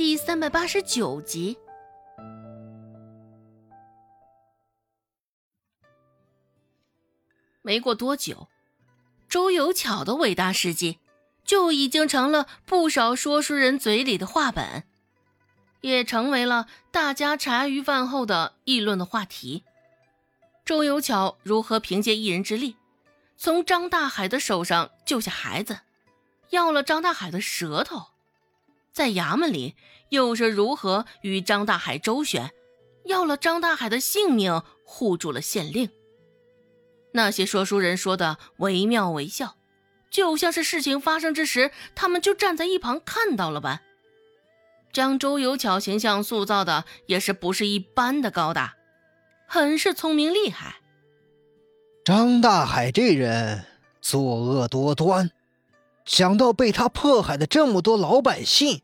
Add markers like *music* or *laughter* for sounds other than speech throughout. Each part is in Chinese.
第三百八十九集。没过多久，周有巧的伟大事迹就已经成了不少说书人嘴里的话本，也成为了大家茶余饭后的议论的话题。周有巧如何凭借一人之力，从张大海的手上救下孩子，要了张大海的舌头？在衙门里又是如何与张大海周旋，要了张大海的性命，护住了县令？那些说书人说的惟妙惟肖，就像是事情发生之时，他们就站在一旁看到了般。将周有巧形象塑造的也是不是一般的高大，很是聪明厉害。张大海这人作恶多端。想到被他迫害的这么多老百姓，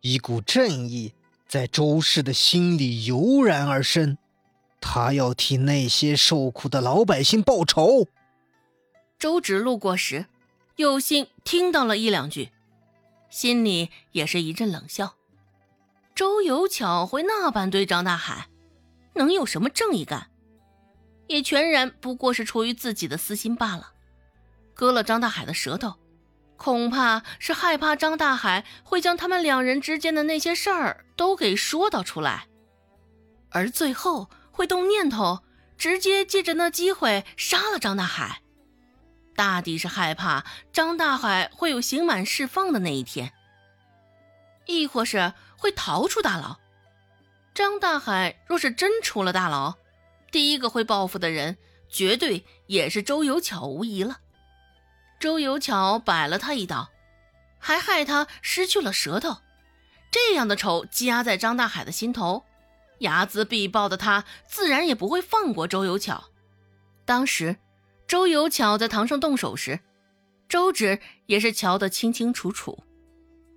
一股正义在周氏的心里油然而生。他要替那些受苦的老百姓报仇。周芷路过时，有幸听到了一两句，心里也是一阵冷笑。周有巧会那般对张大海，能有什么正义感？也全然不过是出于自己的私心罢了。割了张大海的舌头。恐怕是害怕张大海会将他们两人之间的那些事儿都给说道出来，而最后会动念头，直接借着那机会杀了张大海。大抵是害怕张大海会有刑满释放的那一天，亦或是会逃出大牢。张大海若是真出了大牢，第一个会报复的人，绝对也是周有巧无疑了。周有巧摆了他一刀，还害他失去了舌头，这样的仇积压在张大海的心头，睚眦必报的他自然也不会放过周有巧。当时周有巧在堂上动手时，周芷也是瞧得清清楚楚。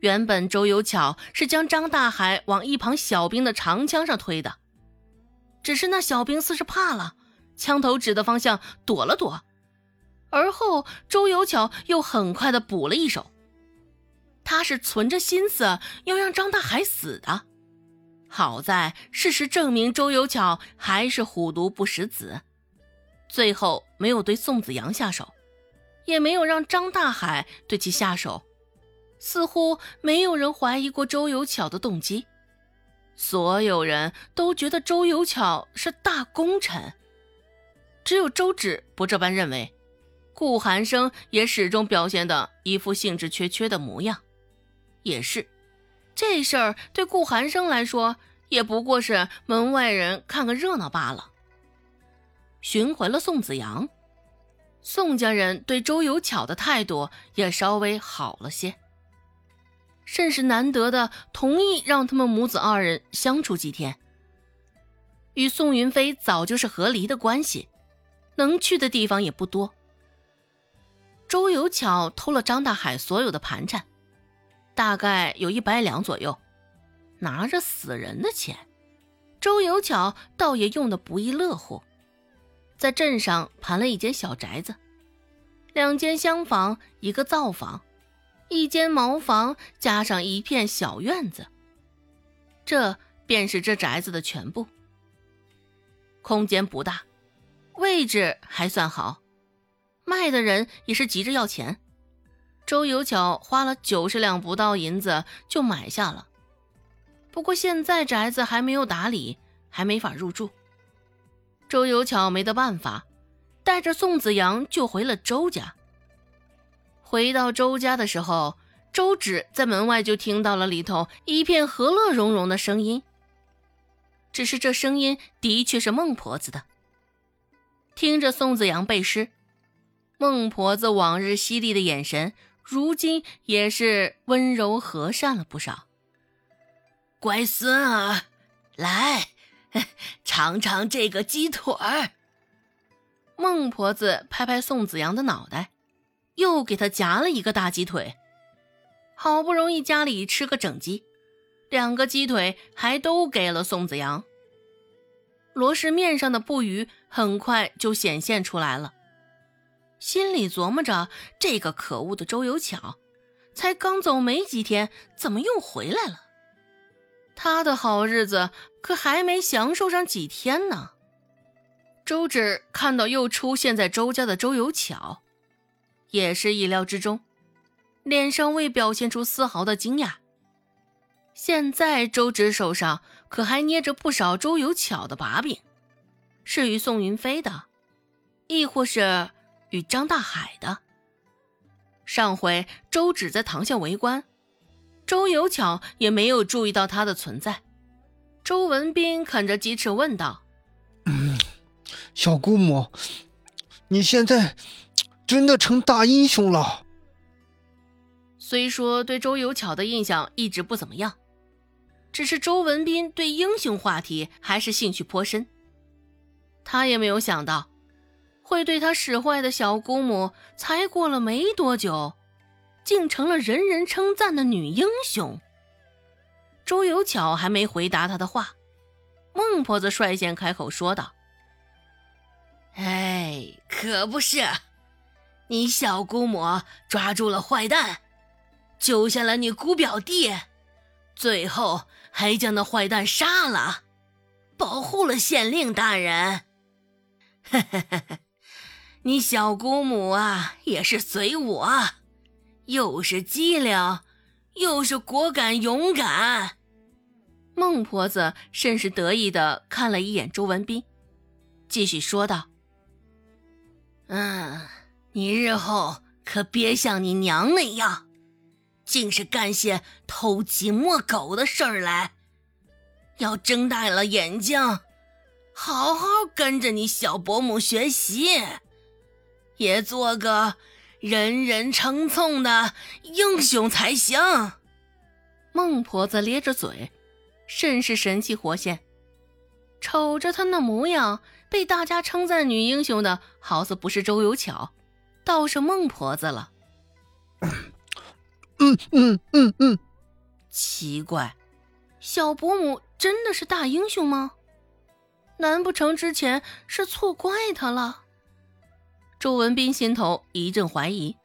原本周有巧是将张大海往一旁小兵的长枪上推的，只是那小兵似是怕了，枪头指的方向躲了躲。而后，周有巧又很快的补了一手。他是存着心思要让张大海死的。好在事实证明，周有巧还是虎毒不食子，最后没有对宋子阳下手，也没有让张大海对其下手。似乎没有人怀疑过周有巧的动机，所有人都觉得周有巧是大功臣，只有周芷不这般认为。顾寒生也始终表现的一副兴致缺缺的模样，也是，这事儿对顾寒生来说也不过是门外人看个热闹罢了。寻回了宋子阳，宋家人对周有巧的态度也稍微好了些，甚是难得的同意让他们母子二人相处几天。与宋云飞早就是和离的关系，能去的地方也不多。周有巧偷了张大海所有的盘缠，大概有一百两左右。拿着死人的钱，周有巧倒也用的不亦乐乎。在镇上盘了一间小宅子，两间厢房，一个灶房，一间茅房，加上一片小院子。这便是这宅子的全部。空间不大，位置还算好。卖的人也是急着要钱，周有巧花了九十两不到银子就买下了。不过现在宅子还没有打理，还没法入住。周有巧没得办法，带着宋子阳就回了周家。回到周家的时候，周芷在门外就听到了里头一片和乐融融的声音。只是这声音的确是孟婆子的。听着宋子阳背诗。孟婆子往日犀利的眼神，如今也是温柔和善了不少。乖孙儿，来 *laughs* 尝尝这个鸡腿儿。孟婆子拍拍宋子阳的脑袋，又给他夹了一个大鸡腿。好不容易家里吃个整鸡，两个鸡腿还都给了宋子阳。罗氏面上的不愉很快就显现出来了。心里琢磨着，这个可恶的周有巧，才刚走没几天，怎么又回来了？他的好日子可还没享受上几天呢。周芷看到又出现在周家的周有巧，也是意料之中，脸上未表现出丝毫的惊讶。现在周芷手上可还捏着不少周有巧的把柄，是与宋云飞的，亦或是与张大海的。上回周芷在堂下围观。周有巧也没有注意到他的存在。周文斌啃着鸡翅问道：“嗯，小姑母，你现在真的成大英雄了？”虽说对周有巧的印象一直不怎么样，只是周文斌对英雄话题还是兴趣颇深。他也没有想到，会对他使坏的小姑母，才过了没多久。竟成了人人称赞的女英雄。周有巧还没回答他的话，孟婆子率先开口说道：“哎，可不是，你小姑母抓住了坏蛋，救下了你姑表弟，最后还将那坏蛋杀了，保护了县令大人。*laughs* 你小姑母啊，也是随我。”又是机灵，又是果敢勇敢。孟婆子甚是得意的看了一眼周文斌，继续说道：“嗯，你日后可别像你娘那样，竟是干些偷鸡摸狗的事儿来。要睁大了眼睛，好好跟着你小伯母学习，也做个。”人人称颂的英雄才行。孟婆子咧着嘴，甚是神气活现。瞅着她那模样，被大家称赞女英雄的，好似不是周有巧，倒是孟婆子了。*coughs* 嗯嗯嗯嗯，奇怪，小伯母真的是大英雄吗？难不成之前是错怪她了？周文斌心头一阵怀疑。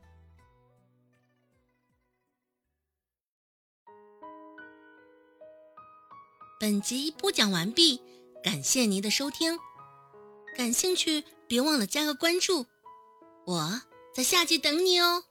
本集播讲完毕，感谢您的收听。感兴趣，别忘了加个关注，我在下集等你哦。